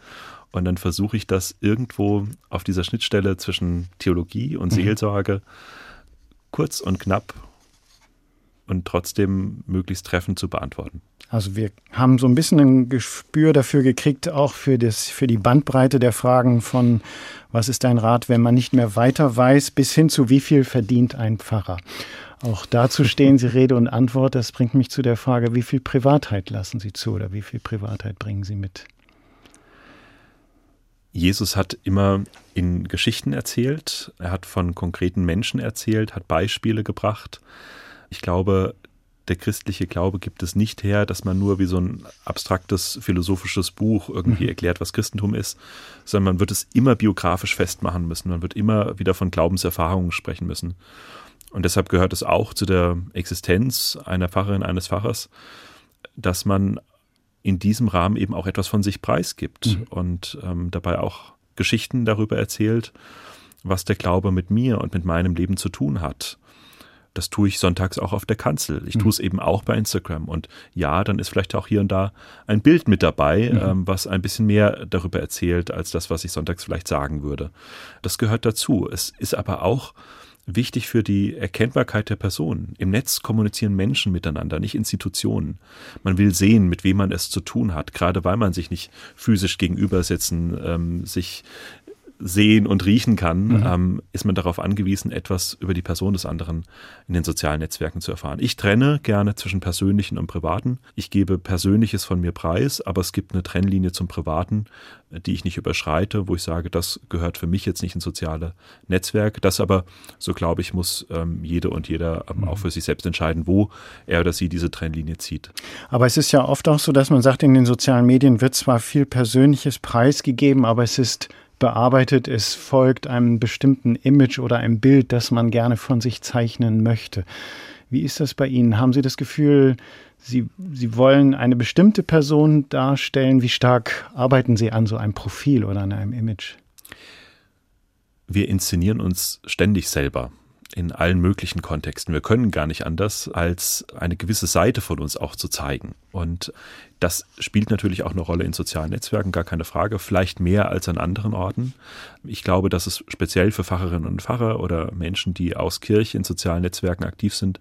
Und dann versuche ich das irgendwo auf dieser Schnittstelle zwischen Theologie und mhm. Seelsorge kurz und knapp und trotzdem möglichst treffend zu beantworten. Also wir haben so ein bisschen ein Gespür dafür gekriegt, auch für, das, für die Bandbreite der Fragen von, was ist dein Rat, wenn man nicht mehr weiter weiß, bis hin zu, wie viel verdient ein Pfarrer. Auch dazu stehen Sie Rede und Antwort. Das bringt mich zu der Frage, wie viel Privatheit lassen Sie zu oder wie viel Privatheit bringen Sie mit? Jesus hat immer in Geschichten erzählt, er hat von konkreten Menschen erzählt, hat Beispiele gebracht. Ich glaube, der christliche Glaube gibt es nicht her, dass man nur wie so ein abstraktes philosophisches Buch irgendwie mhm. erklärt, was Christentum ist, sondern man wird es immer biografisch festmachen müssen. Man wird immer wieder von Glaubenserfahrungen sprechen müssen. Und deshalb gehört es auch zu der Existenz einer Pfarrerin, eines Pfarrers, dass man in diesem Rahmen eben auch etwas von sich preisgibt mhm. und ähm, dabei auch Geschichten darüber erzählt, was der Glaube mit mir und mit meinem Leben zu tun hat das tue ich sonntags auch auf der Kanzel. Ich mhm. tue es eben auch bei Instagram. Und ja, dann ist vielleicht auch hier und da ein Bild mit dabei, mhm. ähm, was ein bisschen mehr darüber erzählt, als das, was ich sonntags vielleicht sagen würde. Das gehört dazu. Es ist aber auch wichtig für die Erkennbarkeit der Person. Im Netz kommunizieren Menschen miteinander, nicht Institutionen. Man will sehen, mit wem man es zu tun hat, gerade weil man sich nicht physisch gegenübersetzen, ähm, sich sehen und riechen kann, mhm. ähm, ist man darauf angewiesen, etwas über die Person des anderen in den sozialen Netzwerken zu erfahren. Ich trenne gerne zwischen persönlichen und privaten. Ich gebe Persönliches von mir preis, aber es gibt eine Trennlinie zum Privaten, die ich nicht überschreite, wo ich sage, das gehört für mich jetzt nicht ins soziale Netzwerk. Das aber, so glaube ich, muss ähm, jede und jeder ähm, mhm. auch für sich selbst entscheiden, wo er oder sie diese Trennlinie zieht. Aber es ist ja oft auch so, dass man sagt, in den sozialen Medien wird zwar viel Persönliches preisgegeben, aber es ist bearbeitet, es folgt einem bestimmten Image oder einem Bild, das man gerne von sich zeichnen möchte. Wie ist das bei Ihnen? Haben Sie das Gefühl, Sie, Sie wollen eine bestimmte Person darstellen? Wie stark arbeiten Sie an so einem Profil oder an einem Image? Wir inszenieren uns ständig selber in allen möglichen Kontexten. Wir können gar nicht anders, als eine gewisse Seite von uns auch zu zeigen. Und das spielt natürlich auch eine Rolle in sozialen Netzwerken, gar keine Frage, vielleicht mehr als an anderen Orten. Ich glaube, dass es speziell für Pfarrerinnen und Pfarrer oder Menschen, die aus Kirche in sozialen Netzwerken aktiv sind,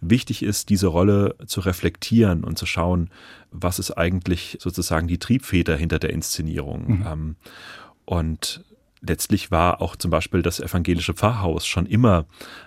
wichtig ist, diese Rolle zu reflektieren und zu schauen, was ist eigentlich sozusagen die Triebfeder hinter der Inszenierung. Mhm. Ähm, und letztlich war auch zum Beispiel das evangelische Pfarrhaus schon immer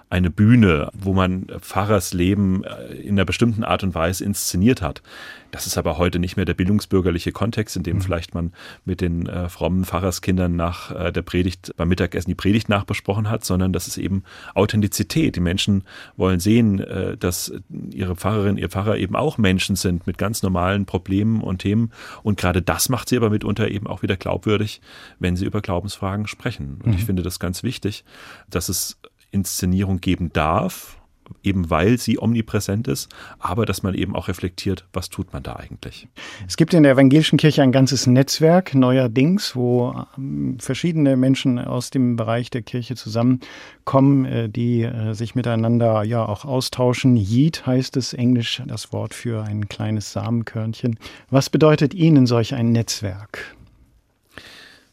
eine Bühne, wo man Pfarrers Leben äh, in einer bestimmten Art und Weise inszeniert hat. Das ist aber heute nicht mehr der bildungsbürgerliche Kontext, in dem mhm. vielleicht man mit den äh, frommen Pfarrerskindern nach äh, der Predigt beim Mittagessen die Predigt nachbesprochen hat, sondern das ist eben Authentizität. Die Menschen wollen sehen, äh, dass ihre Pfarrerin, ihr Pfarrer eben auch Menschen sind mit ganz normalen Problemen und Themen. Und gerade das macht sie aber mitunter eben auch wieder glaubwürdig, wenn sie über Glaubensfragen sprechen. Und mhm. ich finde das ganz wichtig, dass es Inszenierung geben darf, eben weil sie omnipräsent ist, aber dass man eben auch reflektiert, was tut man da eigentlich. Es gibt in der evangelischen Kirche ein ganzes Netzwerk neuerdings, wo ähm, verschiedene Menschen aus dem Bereich der Kirche zusammenkommen, äh, die äh, sich miteinander ja auch austauschen. Yeet heißt es englisch, das Wort für ein kleines Samenkörnchen. Was bedeutet Ihnen solch ein Netzwerk?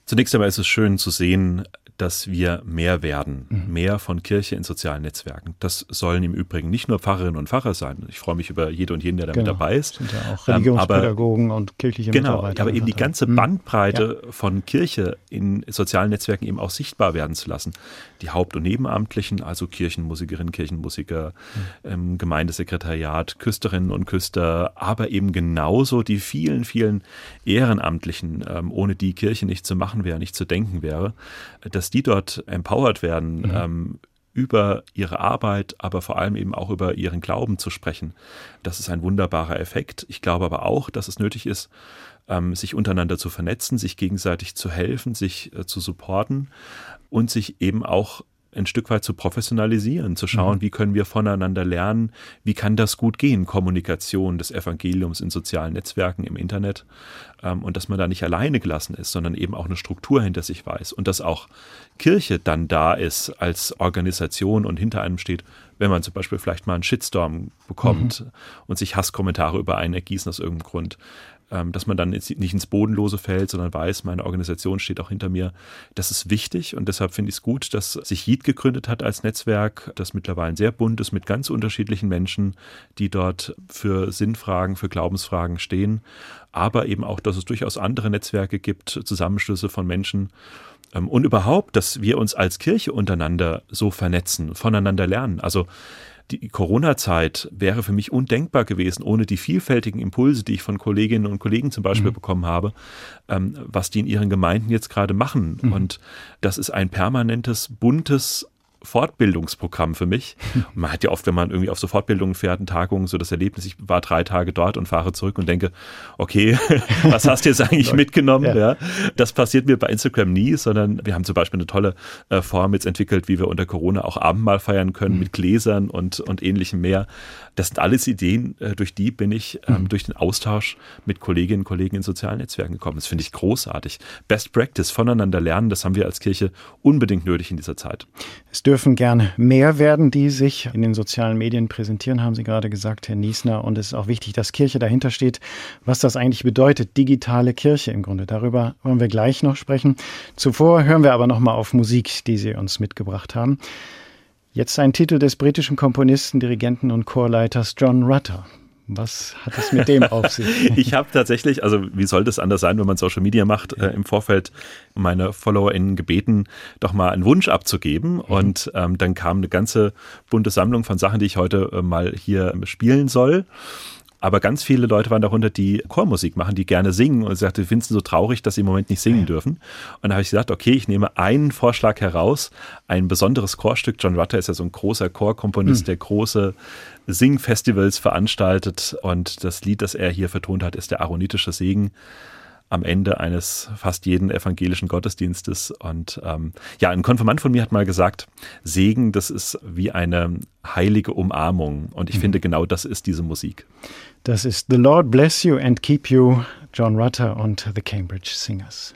Zunächst einmal ist es schön zu sehen, dass wir mehr werden, mhm. mehr von Kirche in sozialen Netzwerken. Das sollen im Übrigen nicht nur Pfarrerinnen und Pfarrer sein. Ich freue mich über jede und jeden, der damit genau. dabei ist. Sind ja auch Religionspädagogen ähm, aber, und kirchliche genau, Mitarbeiter. aber eben die ganze mhm. Bandbreite ja. von Kirche in sozialen Netzwerken eben auch sichtbar werden zu lassen. Die Haupt- und Nebenamtlichen, also Kirchenmusikerinnen, Kirchenmusiker, mhm. ähm, Gemeindesekretariat, Küsterinnen und Küster, aber eben genauso die vielen, vielen Ehrenamtlichen, ähm, ohne die Kirche nicht zu machen wäre, nicht zu denken wäre, dass die dort empowered werden, mhm. ähm, über ihre Arbeit, aber vor allem eben auch über ihren Glauben zu sprechen. Das ist ein wunderbarer Effekt. Ich glaube aber auch, dass es nötig ist, ähm, sich untereinander zu vernetzen, sich gegenseitig zu helfen, sich äh, zu supporten und sich eben auch ein Stück weit zu professionalisieren, zu schauen, mhm. wie können wir voneinander lernen, wie kann das gut gehen, Kommunikation des Evangeliums in sozialen Netzwerken, im Internet ähm, und dass man da nicht alleine gelassen ist, sondern eben auch eine Struktur hinter sich weiß und dass auch Kirche dann da ist als Organisation und hinter einem steht, wenn man zum Beispiel vielleicht mal einen Shitstorm bekommt mhm. und sich Hasskommentare über einen ergießen aus irgendeinem Grund. Ähm, dass man dann nicht ins Bodenlose fällt, sondern weiß, meine Organisation steht auch hinter mir. Das ist wichtig und deshalb finde ich es gut, dass sich JIT gegründet hat als Netzwerk, das mittlerweile sehr bunt ist mit ganz unterschiedlichen Menschen, die dort für Sinnfragen, für Glaubensfragen stehen, aber eben auch, dass es durchaus andere Netzwerke gibt, Zusammenschlüsse von Menschen, ähm, und überhaupt, dass wir uns als Kirche untereinander so vernetzen, voneinander lernen. Also die Corona-Zeit wäre für mich undenkbar gewesen, ohne die vielfältigen Impulse, die ich von Kolleginnen und Kollegen zum Beispiel mhm. bekommen habe, ähm, was die in ihren Gemeinden jetzt gerade machen. Mhm. Und das ist ein permanentes, buntes Fortbildungsprogramm für mich. Und man hat ja oft, wenn man irgendwie auf so Fortbildungen fährt, Tagungen, so das Erlebnis, ich war drei Tage dort und fahre zurück und denke, okay, was hast du jetzt eigentlich mitgenommen? Ja. ja. Das passiert mir bei Instagram nie, sondern wir haben zum Beispiel eine tolle äh, Form jetzt entwickelt, wie wir unter Corona auch Abendmahl feiern können mhm. mit Gläsern und, und ähnlichem mehr. Das sind alles Ideen, äh, durch die bin ich ähm, mhm. durch den Austausch mit Kolleginnen und Kollegen in sozialen Netzwerken gekommen. Das finde ich großartig. Best Practice, voneinander lernen, das haben wir als Kirche unbedingt nötig in dieser Zeit. Es dürfen gern mehr werden, die sich in den sozialen Medien präsentieren, haben Sie gerade gesagt, Herr Niesner. Und es ist auch wichtig, dass Kirche dahinter steht, was das eigentlich bedeutet, digitale Kirche im Grunde. Darüber wollen wir gleich noch sprechen. Zuvor hören wir aber noch mal auf Musik, die Sie uns mitgebracht haben. Jetzt ein Titel des britischen Komponisten, Dirigenten und Chorleiters John Rutter. Was hat es mit dem auf sich? ich habe tatsächlich, also wie soll das anders sein, wenn man Social Media macht, äh, im Vorfeld meine FollowerInnen gebeten, doch mal einen Wunsch abzugeben. Mhm. Und ähm, dann kam eine ganze bunte Sammlung von Sachen, die ich heute äh, mal hier spielen soll. Aber ganz viele Leute waren darunter, die Chormusik machen, die gerne singen und sagte, wir finden es so traurig, dass sie im Moment nicht singen ja. dürfen. Und da habe ich gesagt, okay, ich nehme einen Vorschlag heraus, ein besonderes Chorstück. John Rutter ist ja so ein großer Chorkomponist, mhm. der große Singfestivals veranstaltet. Und das Lied, das er hier vertont hat, ist der Aaronitische Segen am Ende eines fast jeden evangelischen Gottesdienstes. Und ähm, ja, ein Konfirmand von mir hat mal gesagt, Segen, das ist wie eine heilige Umarmung. Und ich mhm. finde, genau das ist diese Musik. Das ist The Lord Bless You and Keep You, John Rutter und The Cambridge Singers.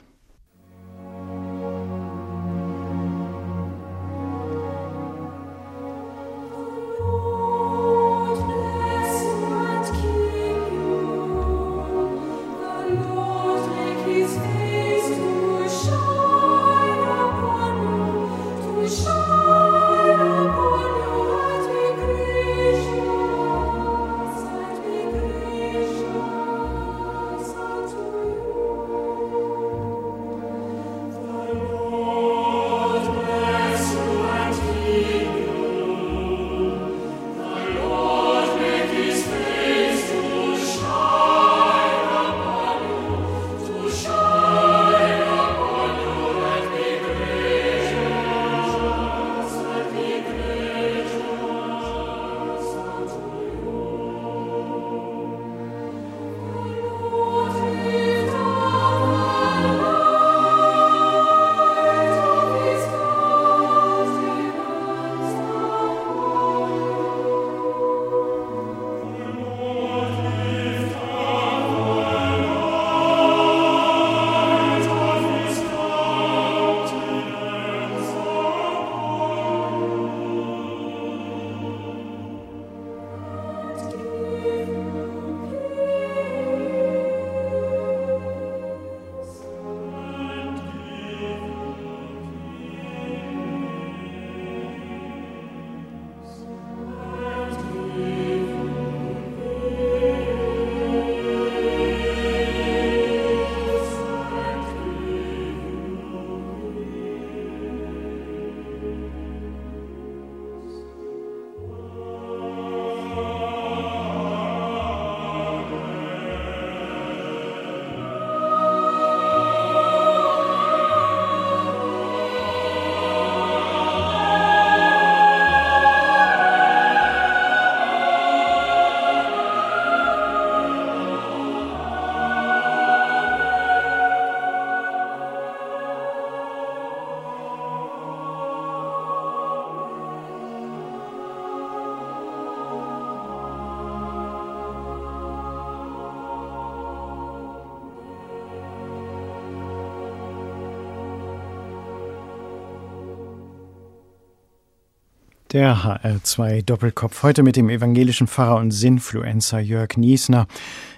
Der HR2 Doppelkopf heute mit dem evangelischen Pfarrer und Sinnfluencer Jörg Niesner.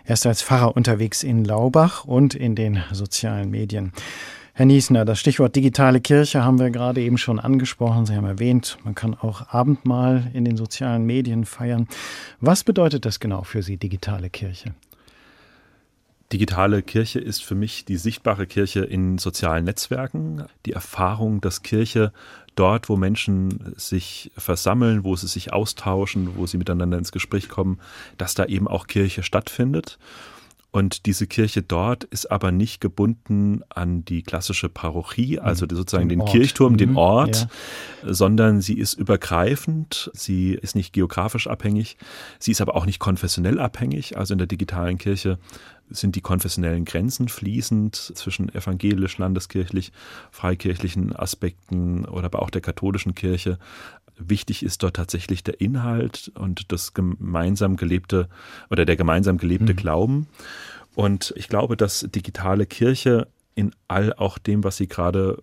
Er ist als Pfarrer unterwegs in Laubach und in den sozialen Medien. Herr Niesner, das Stichwort digitale Kirche haben wir gerade eben schon angesprochen. Sie haben erwähnt, man kann auch Abendmahl in den sozialen Medien feiern. Was bedeutet das genau für Sie, digitale Kirche? Digitale Kirche ist für mich die sichtbare Kirche in sozialen Netzwerken, die Erfahrung, dass Kirche dort, wo Menschen sich versammeln, wo sie sich austauschen, wo sie miteinander ins Gespräch kommen, dass da eben auch Kirche stattfindet. Und diese Kirche dort ist aber nicht gebunden an die klassische Parochie, mhm. also sozusagen den, den Kirchturm, den mhm. Ort, ja. sondern sie ist übergreifend, sie ist nicht geografisch abhängig, sie ist aber auch nicht konfessionell abhängig. Also in der digitalen Kirche sind die konfessionellen Grenzen fließend zwischen evangelisch, landeskirchlich, freikirchlichen Aspekten oder aber auch der katholischen Kirche. Wichtig ist dort tatsächlich der Inhalt und das gemeinsam gelebte oder der gemeinsam gelebte mhm. Glauben. Und ich glaube, dass digitale Kirche in all auch dem, was sie gerade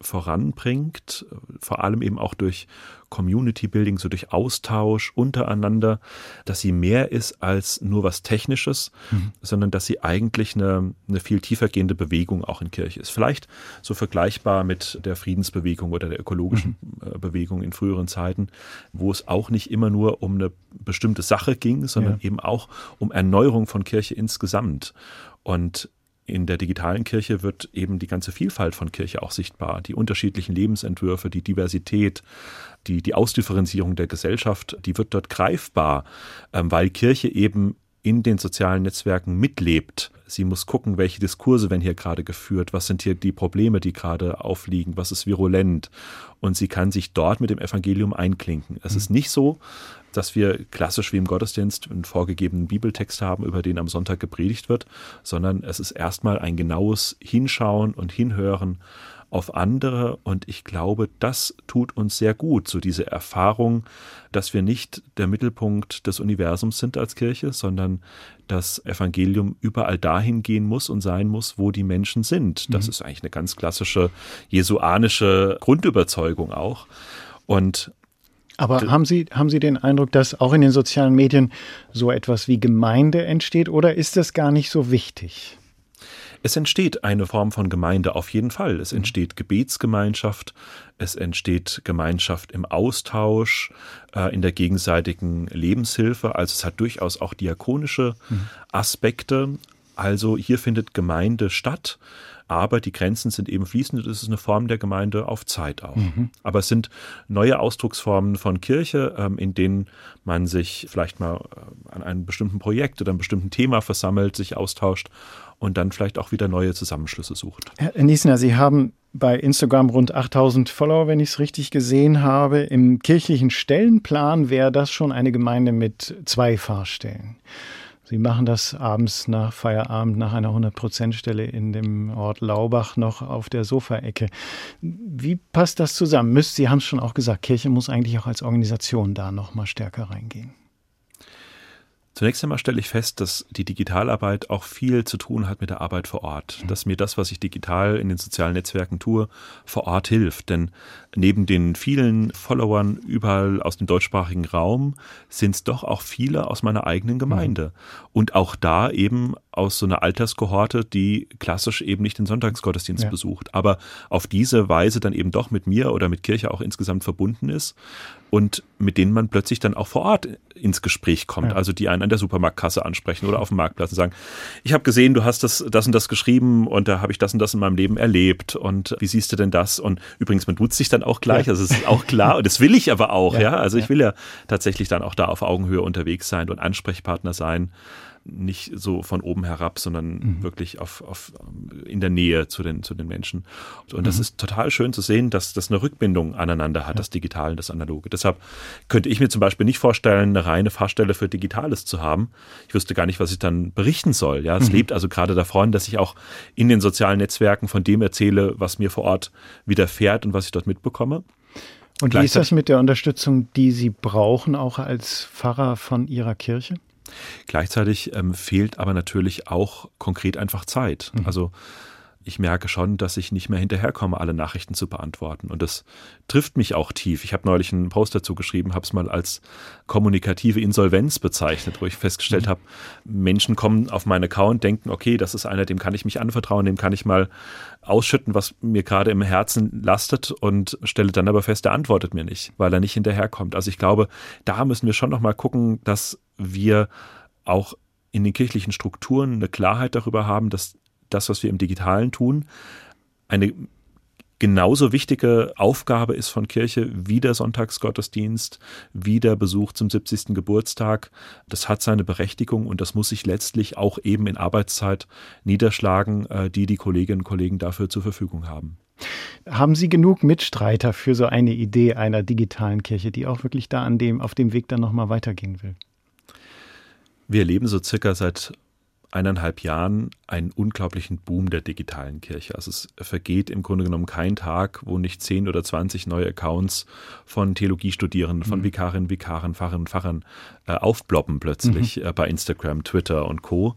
voranbringt, vor allem eben auch durch Community Building, so durch Austausch untereinander, dass sie mehr ist als nur was Technisches, mhm. sondern dass sie eigentlich eine, eine viel tiefergehende Bewegung auch in Kirche ist. Vielleicht so vergleichbar mit der Friedensbewegung oder der ökologischen mhm. Äh, Bewegung in früheren Zeiten, wo es auch nicht immer nur um eine bestimmte Sache ging, sondern ja. eben auch um Erneuerung von Kirche insgesamt. Und in der digitalen Kirche wird eben die ganze Vielfalt von Kirche auch sichtbar, die unterschiedlichen Lebensentwürfe, die Diversität, die, die Ausdifferenzierung der Gesellschaft, die wird dort greifbar, ähm, weil Kirche eben in den sozialen Netzwerken mitlebt. Sie muss gucken, welche Diskurse werden hier gerade geführt, was sind hier die Probleme, die gerade aufliegen, was ist virulent. Und sie kann sich dort mit dem Evangelium einklinken. Es mhm. ist nicht so, dass wir klassisch wie im Gottesdienst einen vorgegebenen Bibeltext haben, über den am Sonntag gepredigt wird, sondern es ist erstmal ein genaues Hinschauen und Hinhören auf andere und ich glaube, das tut uns sehr gut, so diese Erfahrung, dass wir nicht der Mittelpunkt des Universums sind als Kirche, sondern das Evangelium überall dahin gehen muss und sein muss, wo die Menschen sind. Das mhm. ist eigentlich eine ganz klassische jesuanische Grundüberzeugung auch. Und aber haben Sie, haben Sie den Eindruck, dass auch in den sozialen Medien so etwas wie Gemeinde entsteht oder ist das gar nicht so wichtig? Es entsteht eine Form von Gemeinde auf jeden Fall. Es mhm. entsteht Gebetsgemeinschaft, es entsteht Gemeinschaft im Austausch, äh, in der gegenseitigen Lebenshilfe. Also es hat durchaus auch diakonische mhm. Aspekte. Also hier findet Gemeinde statt aber die Grenzen sind eben fließend. Das ist eine Form der Gemeinde auf Zeit auch. Mhm. Aber es sind neue Ausdrucksformen von Kirche, ähm, in denen man sich vielleicht mal äh, an einem bestimmten Projekt oder einem bestimmten Thema versammelt, sich austauscht und dann vielleicht auch wieder neue Zusammenschlüsse sucht. Herr Niesner, Sie haben bei Instagram rund 8000 Follower, wenn ich es richtig gesehen habe. Im kirchlichen Stellenplan wäre das schon eine Gemeinde mit zwei Fahrstellen. Sie machen das abends nach Feierabend nach einer 100-Prozent-Stelle in dem Ort Laubach noch auf der Sofaecke. Wie passt das zusammen? Sie haben es schon auch gesagt, Kirche muss eigentlich auch als Organisation da noch mal stärker reingehen. Zunächst einmal stelle ich fest, dass die Digitalarbeit auch viel zu tun hat mit der Arbeit vor Ort. Mhm. Dass mir das, was ich digital in den sozialen Netzwerken tue, vor Ort hilft. Denn neben den vielen Followern überall aus dem deutschsprachigen Raum sind es doch auch viele aus meiner eigenen Gemeinde. Mhm. Und auch da eben aus so einer Alterskohorte, die klassisch eben nicht den Sonntagsgottesdienst ja. besucht, aber auf diese Weise dann eben doch mit mir oder mit Kirche auch insgesamt verbunden ist und mit denen man plötzlich dann auch vor Ort ins Gespräch kommt. Ja. Also die einen an der Supermarktkasse ansprechen oder auf dem Marktplatz und sagen, ich habe gesehen, du hast das, das und das geschrieben und da habe ich das und das in meinem Leben erlebt und wie siehst du denn das? Und übrigens, man tut sich dann auch gleich, ja. also es ist auch klar und das will ich aber auch, ja. ja? Also ich will ja tatsächlich dann auch da auf Augenhöhe unterwegs sein und Ansprechpartner sein nicht so von oben herab, sondern mhm. wirklich auf, auf, in der Nähe zu den, zu den Menschen. Und das mhm. ist total schön zu sehen, dass das eine Rückbindung aneinander hat, ja. das Digitale und das Analoge. Deshalb könnte ich mir zum Beispiel nicht vorstellen, eine reine Fahrstelle für Digitales zu haben. Ich wüsste gar nicht, was ich dann berichten soll. Ja, es mhm. lebt also gerade davon, dass ich auch in den sozialen Netzwerken von dem erzähle, was mir vor Ort widerfährt und was ich dort mitbekomme. Und wie ist das mit der Unterstützung, die Sie brauchen, auch als Pfarrer von Ihrer Kirche? Gleichzeitig ähm, fehlt aber natürlich auch konkret einfach Zeit. Mhm. Also ich merke schon, dass ich nicht mehr hinterherkomme, alle Nachrichten zu beantworten. Und das trifft mich auch tief. Ich habe neulich einen Post dazu geschrieben, habe es mal als kommunikative Insolvenz bezeichnet, wo ich festgestellt mhm. habe, Menschen kommen auf meinen Account, denken, okay, das ist einer, dem kann ich mich anvertrauen, dem kann ich mal ausschütten, was mir gerade im Herzen lastet und stelle dann aber fest, er antwortet mir nicht, weil er nicht hinterherkommt. Also ich glaube, da müssen wir schon nochmal gucken, dass wir auch in den kirchlichen Strukturen eine Klarheit darüber haben, dass das, was wir im Digitalen tun, eine genauso wichtige Aufgabe ist von Kirche wie der Sonntagsgottesdienst, wie der Besuch zum 70. Geburtstag. Das hat seine Berechtigung und das muss sich letztlich auch eben in Arbeitszeit niederschlagen, äh, die die Kolleginnen und Kollegen dafür zur Verfügung haben. Haben Sie genug Mitstreiter für so eine Idee einer digitalen Kirche, die auch wirklich da an dem, auf dem Weg dann nochmal weitergehen will? Wir erleben so circa seit eineinhalb Jahren einen unglaublichen Boom der digitalen Kirche. Also es vergeht im Grunde genommen kein Tag, wo nicht zehn oder zwanzig neue Accounts von Theologiestudierenden, von mhm. Vikarinnen, Vikaren, Pfarrerinnen, Pfarrern äh, aufploppen plötzlich mhm. äh, bei Instagram, Twitter und Co.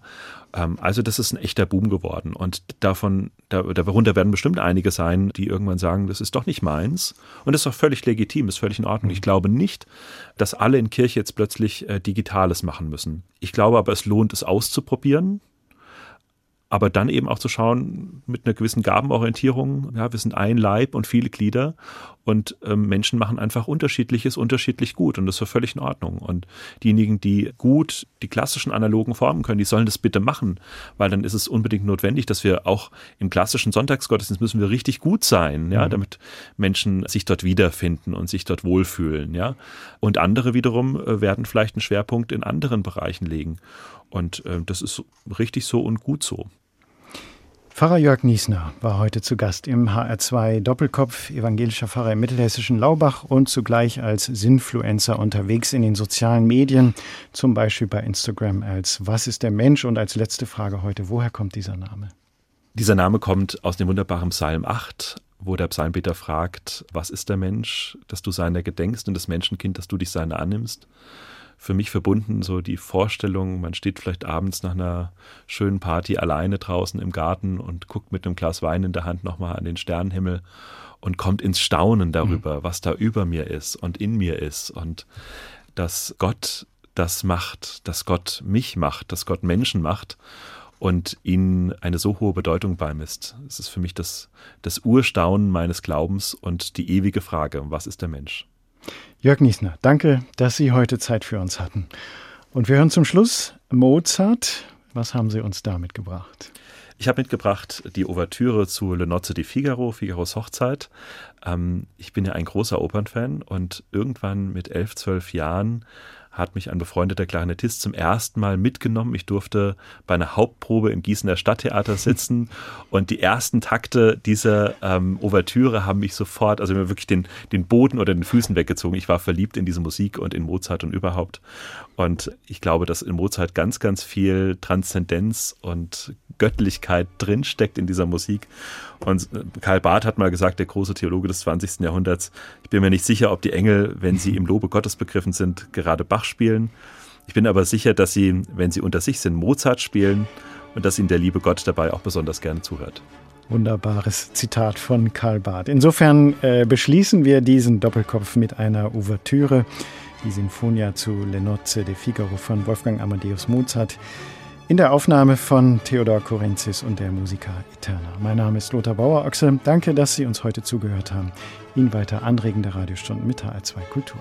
Ähm, also das ist ein echter Boom geworden und davon, da, darunter werden bestimmt einige sein, die irgendwann sagen, das ist doch nicht meins und das ist auch völlig legitim, ist völlig in Ordnung. Ich glaube nicht, dass alle in Kirche jetzt plötzlich äh, Digitales machen müssen. Ich glaube aber, es lohnt es auszuprobieren aber dann eben auch zu schauen mit einer gewissen Gabenorientierung, ja, wir sind ein Leib und viele Glieder und ähm, Menschen machen einfach unterschiedliches unterschiedlich gut und das ist völlig in Ordnung. Und diejenigen, die gut die klassischen analogen Formen können, die sollen das bitte machen, weil dann ist es unbedingt notwendig, dass wir auch im klassischen Sonntagsgottesdienst müssen wir richtig gut sein, ja, mhm. damit Menschen sich dort wiederfinden und sich dort wohlfühlen, ja. Und andere wiederum äh, werden vielleicht einen Schwerpunkt in anderen Bereichen legen. Und äh, das ist richtig so und gut so. Pfarrer Jörg Niesner war heute zu Gast im HR2 Doppelkopf, evangelischer Pfarrer im mittelhessischen Laubach und zugleich als Sinfluencer unterwegs in den sozialen Medien, zum Beispiel bei Instagram als Was ist der Mensch? Und als letzte Frage heute, woher kommt dieser Name? Dieser Name kommt aus dem wunderbaren Psalm 8, wo der Psalmbeter fragt, was ist der Mensch, dass du seiner gedenkst und das Menschenkind, dass du dich seiner annimmst für mich verbunden, so die Vorstellung, man steht vielleicht abends nach einer schönen Party alleine draußen im Garten und guckt mit einem Glas Wein in der Hand nochmal an den Sternenhimmel und kommt ins Staunen darüber, mhm. was da über mir ist und in mir ist und dass Gott das macht, dass Gott mich macht, dass Gott Menschen macht und ihnen eine so hohe Bedeutung beimisst. Es ist für mich das, das Urstaunen meines Glaubens und die ewige Frage, was ist der Mensch? Jörg Niesner, danke, dass Sie heute Zeit für uns hatten. Und wir hören zum Schluss Mozart. Was haben Sie uns da mitgebracht? Ich habe mitgebracht die Ouvertüre zu Le Nozze di Figaro, Figaros Hochzeit. Ähm, ich bin ja ein großer Opernfan und irgendwann mit elf, zwölf Jahren hat mich ein befreundeter Klarinettist zum ersten Mal mitgenommen. Ich durfte bei einer Hauptprobe im Gießener Stadttheater sitzen und die ersten Takte dieser ähm, Ouvertüre haben mich sofort, also mir wirklich den, den Boden oder den Füßen weggezogen. Ich war verliebt in diese Musik und in Mozart und überhaupt. Und ich glaube, dass in Mozart ganz, ganz viel Transzendenz und Göttlichkeit drinsteckt in dieser Musik. Und äh, Karl Barth hat mal gesagt, der große Theologe des 20. Jahrhunderts, ich bin mir nicht sicher, ob die Engel, wenn sie im Lobe Gottes begriffen sind, gerade Bach spielen. Ich bin aber sicher, dass sie, wenn sie unter sich sind, Mozart spielen und dass ihnen der liebe Gott dabei auch besonders gerne zuhört. Wunderbares Zitat von Karl Barth. Insofern äh, beschließen wir diesen Doppelkopf mit einer Ouvertüre, die Sinfonia zu Le Nozze de Figaro von Wolfgang Amadeus Mozart in der Aufnahme von Theodor Korenzis und der Musica Eterna. Mein Name ist Lothar Bauer-Ochse. Danke, dass Sie uns heute zugehört haben. Ihnen weiter anregende Radiostunden mit HR2 Kultur.